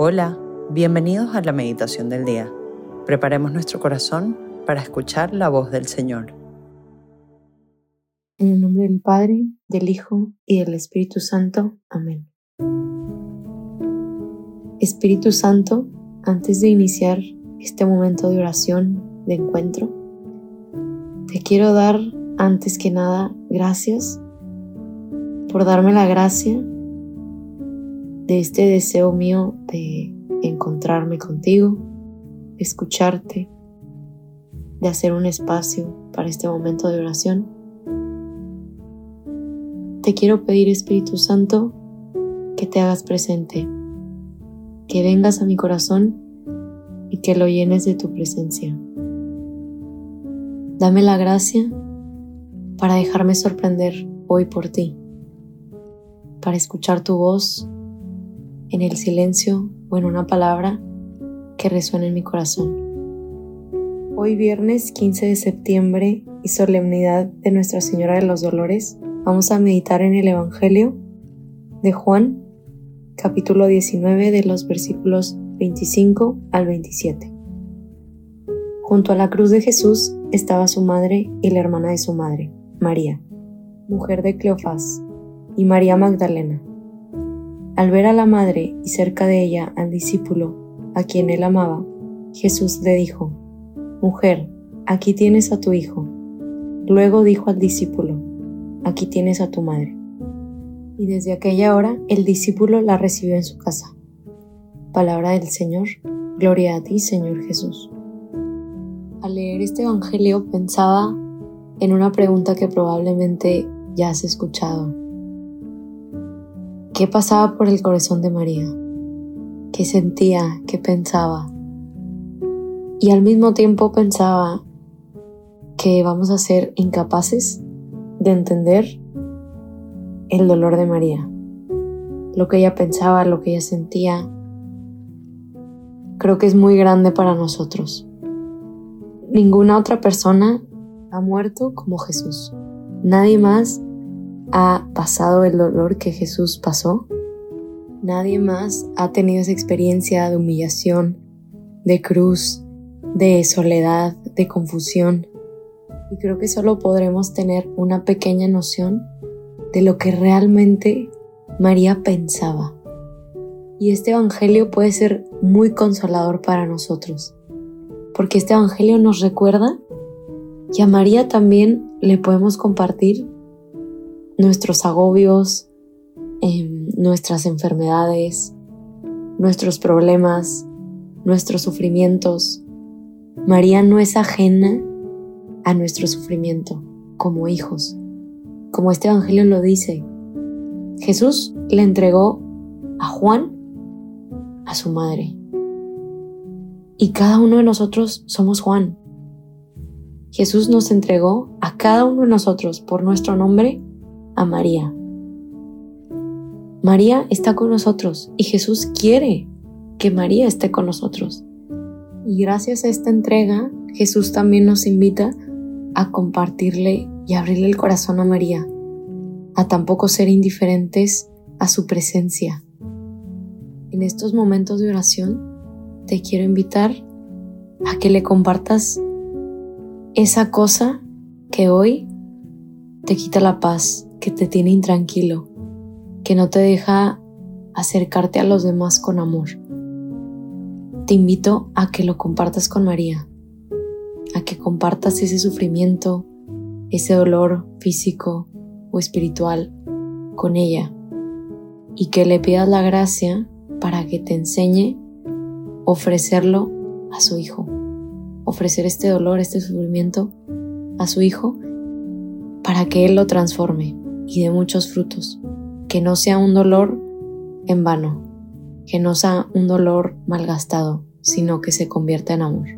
Hola, bienvenidos a la meditación del día. Preparemos nuestro corazón para escuchar la voz del Señor. En el nombre del Padre, del Hijo y del Espíritu Santo. Amén. Espíritu Santo, antes de iniciar este momento de oración, de encuentro, te quiero dar antes que nada gracias por darme la gracia de este deseo mío de encontrarme contigo, escucharte, de hacer un espacio para este momento de oración. Te quiero pedir, Espíritu Santo, que te hagas presente, que vengas a mi corazón y que lo llenes de tu presencia. Dame la gracia para dejarme sorprender hoy por ti, para escuchar tu voz en el silencio o en una palabra que resuene en mi corazón. Hoy viernes 15 de septiembre y solemnidad de Nuestra Señora de los Dolores, vamos a meditar en el Evangelio de Juan, capítulo 19 de los versículos 25 al 27. Junto a la cruz de Jesús estaba su madre y la hermana de su madre, María, mujer de Cleofás, y María Magdalena. Al ver a la madre y cerca de ella al discípulo a quien él amaba, Jesús le dijo, Mujer, aquí tienes a tu hijo. Luego dijo al discípulo, Aquí tienes a tu madre. Y desde aquella hora el discípulo la recibió en su casa. Palabra del Señor, gloria a ti, Señor Jesús. Al leer este Evangelio pensaba en una pregunta que probablemente ya has escuchado ¿Qué pasaba por el corazón de María? ¿Qué sentía? ¿Qué pensaba? Y al mismo tiempo pensaba que vamos a ser incapaces de entender el dolor de María, lo que ella pensaba, lo que ella sentía. Creo que es muy grande para nosotros. Ninguna otra persona ha muerto como Jesús. Nadie más ha pasado el dolor que Jesús pasó. Nadie más ha tenido esa experiencia de humillación, de cruz, de soledad, de confusión. Y creo que solo podremos tener una pequeña noción de lo que realmente María pensaba. Y este Evangelio puede ser muy consolador para nosotros, porque este Evangelio nos recuerda que a María también le podemos compartir nuestros agobios, em, nuestras enfermedades, nuestros problemas, nuestros sufrimientos. María no es ajena a nuestro sufrimiento como hijos, como este Evangelio lo dice. Jesús le entregó a Juan a su madre. Y cada uno de nosotros somos Juan. Jesús nos entregó a cada uno de nosotros por nuestro nombre a María. María está con nosotros y Jesús quiere que María esté con nosotros. Y gracias a esta entrega, Jesús también nos invita a compartirle y abrirle el corazón a María, a tampoco ser indiferentes a su presencia. En estos momentos de oración, te quiero invitar a que le compartas esa cosa que hoy te quita la paz, que te tiene intranquilo, que no te deja acercarte a los demás con amor. Te invito a que lo compartas con María, a que compartas ese sufrimiento, ese dolor físico o espiritual con ella y que le pidas la gracia para que te enseñe ofrecerlo a su hijo, ofrecer este dolor, este sufrimiento a su hijo para que él lo transforme y de muchos frutos, que no sea un dolor en vano, que no sea un dolor malgastado, sino que se convierta en amor.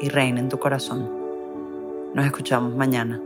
y reine en tu corazón. Nos escuchamos mañana.